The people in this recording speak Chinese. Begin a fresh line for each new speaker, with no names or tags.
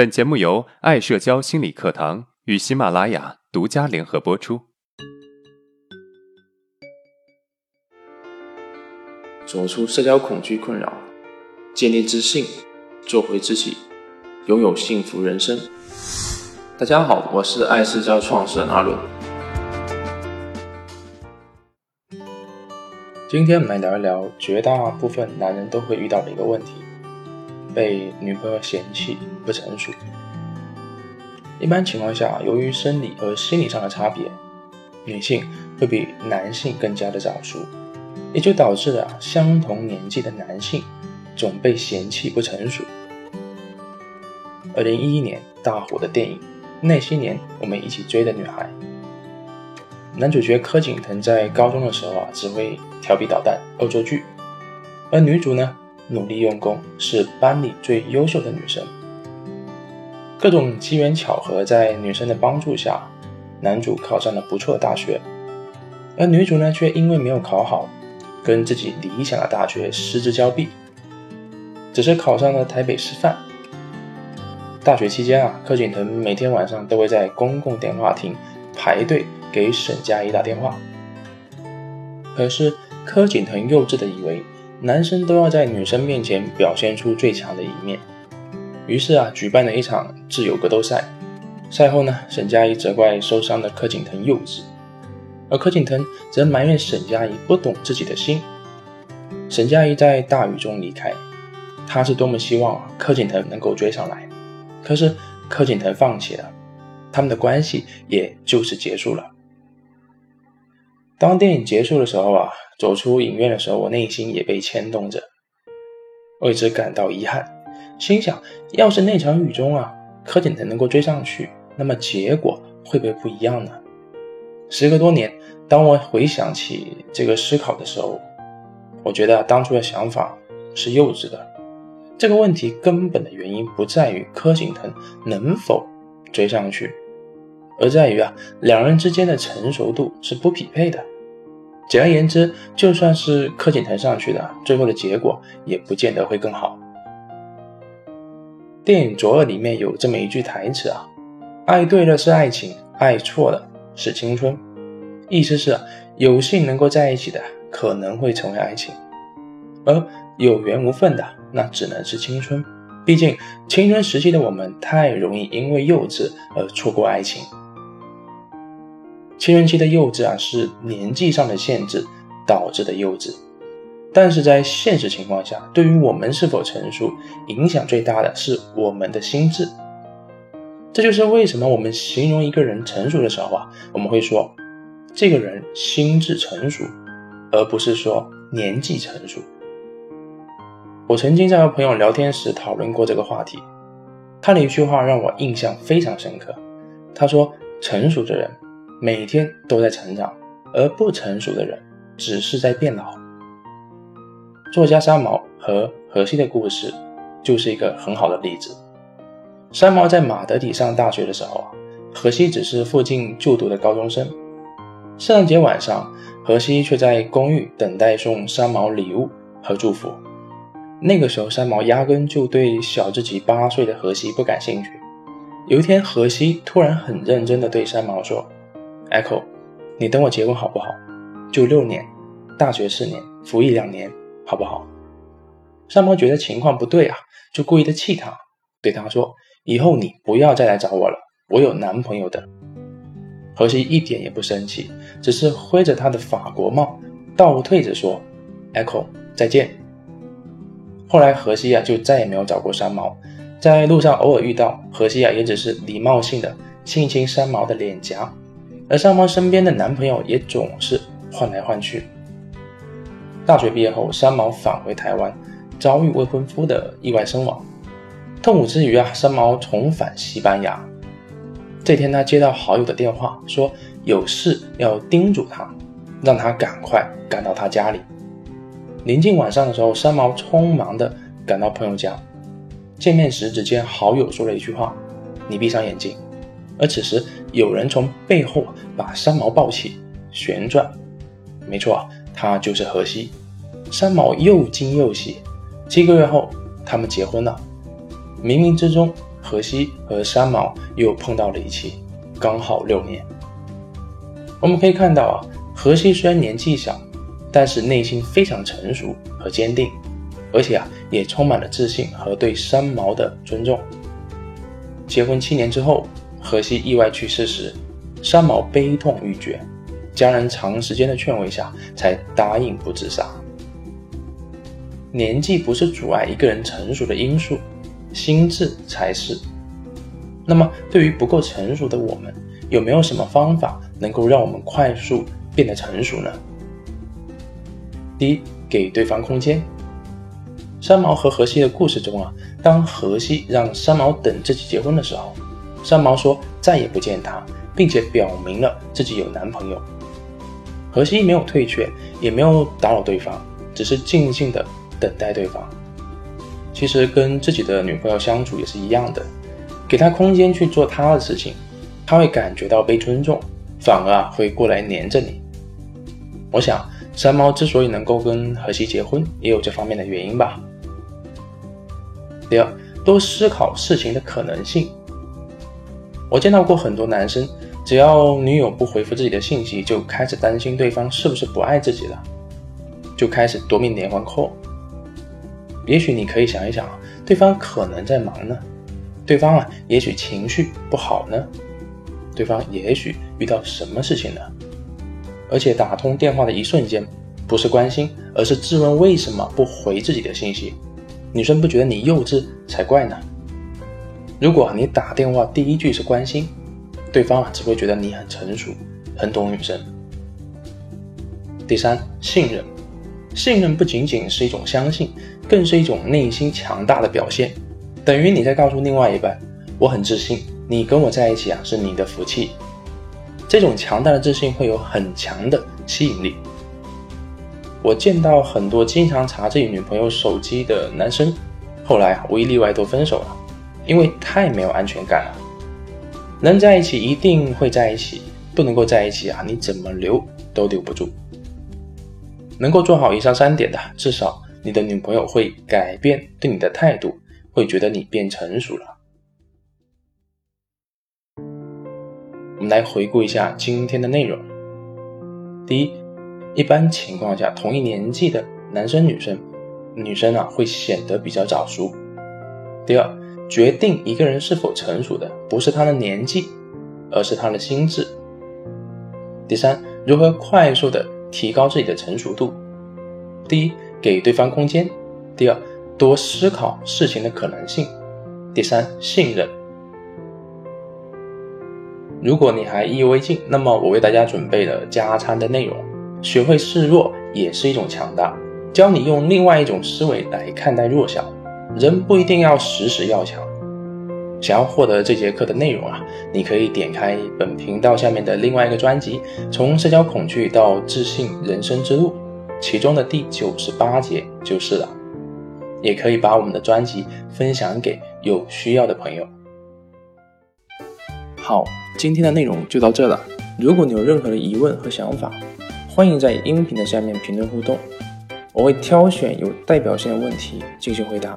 本节目由爱社交心理课堂与喜马拉雅独家联合播出。
走出社交恐惧困扰，建立自信，做回自己，拥有幸福人生。大家好，我是爱社交创始人阿伦。今天我们来聊一聊绝大部分男人都会遇到的一个问题。被女朋友嫌弃不成熟。一般情况下，由于生理和心理上的差别，女性会比男性更加的早熟，也就导致了相同年纪的男性总被嫌弃不成熟。二零一一年大火的电影《那些年我们一起追的女孩》，男主角柯景腾在高中的时候啊，只会调皮捣蛋、恶作剧，而女主呢？努力用功，是班里最优秀的女生。各种机缘巧合，在女生的帮助下，男主考上了不错的大学，而女主呢，却因为没有考好，跟自己理想的大学失之交臂，只是考上了台北师范。大学期间啊，柯景腾每天晚上都会在公共电话亭排队给沈佳宜打电话。可是柯景腾幼稚的以为。男生都要在女生面前表现出最强的一面，于是啊，举办了一场自由格斗赛。赛后呢，沈佳宜责怪受伤的柯景腾幼稚，而柯景腾则埋怨沈佳宜不懂自己的心。沈佳宜在大雨中离开，他是多么希望柯景腾能够追上来，可是柯景腾放弃了，他们的关系也就此结束了。当电影结束的时候啊。走出影院的时候，我内心也被牵动着，为之感到遗憾，心想：要是那场雨中啊，柯景腾能够追上去，那么结果会不会不一样呢？时隔多年，当我回想起这个思考的时候，我觉得当初的想法是幼稚的。这个问题根本的原因不在于柯景腾能否追上去，而在于啊，两人之间的成熟度是不匹配的。简而言之，就算是柯景腾上去的，最后的结果也不见得会更好。电影《左耳》里面有这么一句台词啊：“爱对了是爱情，爱错了是青春。”意思是有幸能够在一起的可能会成为爱情，而有缘无分的那只能是青春。毕竟青春时期的我们太容易因为幼稚而错过爱情。青春期的幼稚啊，是年纪上的限制导致的幼稚，但是在现实情况下，对于我们是否成熟，影响最大的是我们的心智。这就是为什么我们形容一个人成熟的时候啊，我们会说这个人心智成熟，而不是说年纪成熟。我曾经在和朋友聊天时讨论过这个话题，他的一句话让我印象非常深刻。他说：“成熟的人。”每天都在成长，而不成熟的人只是在变老。作家三毛和荷西的故事就是一个很好的例子。三毛在马德里上大学的时候，荷西只是附近就读的高中生。圣诞节晚上，荷西却在公寓等待送三毛礼物和祝福。那个时候，三毛压根就对小自己八岁的荷西不感兴趣。有一天，荷西突然很认真地对三毛说。Echo，你等我结婚好不好？就六年，大学四年，服役两年，好不好？三毛觉得情况不对啊，就故意的气他，对他说：“以后你不要再来找我了，我有男朋友的。”荷西一点也不生气，只是挥着他的法国帽，倒退着说：“Echo，再见。”后来荷西啊就再也没有找过三毛，在路上偶尔遇到荷西啊，也只是礼貌性的亲一亲三毛的脸颊。而三毛身边的男朋友也总是换来换去。大学毕业后，三毛返回台湾，遭遇未婚夫的意外身亡。痛苦之余啊，三毛重返西班牙。这天，他接到好友的电话，说有事要叮嘱他，让他赶快赶到他家里。临近晚上的时候，三毛匆忙地赶到朋友家。见面时，只见好友说了一句话：“你闭上眼睛。”而此时，有人从背后把三毛抱起，旋转。没错，他就是荷西。三毛又惊又喜。七个月后，他们结婚了。冥冥之中，荷西和三毛又碰到了一起，刚好六年。我们可以看到啊，荷西虽然年纪小，但是内心非常成熟和坚定，而且啊，也充满了自信和对三毛的尊重。结婚七年之后，荷西意外去世时，三毛悲痛欲绝，家人长时间的劝慰下，才答应不自杀。年纪不是阻碍一个人成熟的因素，心智才是。那么，对于不够成熟的我们，有没有什么方法能够让我们快速变得成熟呢？第一，给对方空间。三毛和荷西的故事中啊，当荷西让三毛等自己结婚的时候，三毛说再也不见他，并且表明了自己有男朋友。荷西没有退却，也没有打扰对方，只是静静的等待对方。其实跟自己的女朋友相处也是一样的，给他空间去做他的事情，他会感觉到被尊重，反而啊会过来黏着你。我想三毛之所以能够跟荷西结婚，也有这方面的原因吧。第二，多思考事情的可能性。我见到过很多男生，只要女友不回复自己的信息，就开始担心对方是不是不爱自己了，就开始夺命连环扣。也许你可以想一想，对方可能在忙呢，对方啊，也许情绪不好呢，对方也许遇到什么事情呢？而且打通电话的一瞬间，不是关心，而是质问为什么不回自己的信息。女生不觉得你幼稚才怪呢。如果你打电话第一句是关心，对方啊只会觉得你很成熟，很懂女生。第三，信任，信任不仅仅是一种相信，更是一种内心强大的表现。等于你在告诉另外一半，我很自信，你跟我在一起啊是你的福气。这种强大的自信会有很强的吸引力。我见到很多经常查自己女朋友手机的男生，后来啊无一例外都分手了，因为太没有安全感了。能在一起一定会在一起，不能够在一起啊，你怎么留都留不住。能够做好以上三点的，至少你的女朋友会改变对你的态度，会觉得你变成熟了。我们来回顾一下今天的内容。第一。一般情况下，同一年纪的男生女生，女生啊会显得比较早熟。第二，决定一个人是否成熟的不是他的年纪，而是他的心智。第三，如何快速的提高自己的成熟度？第一，给对方空间；第二，多思考事情的可能性；第三，信任。如果你还意犹未尽，那么我为大家准备了加餐的内容。学会示弱也是一种强大，教你用另外一种思维来看待弱小。人不一定要时时要强。想要获得这节课的内容啊，你可以点开本频道下面的另外一个专辑《从社交恐惧到自信人生之路》，其中的第九十八节就是了。也可以把我们的专辑分享给有需要的朋友。好，今天的内容就到这了。如果你有任何的疑问和想法，欢迎在音频的下面评论互动，我会挑选有代表性的问题进行回答。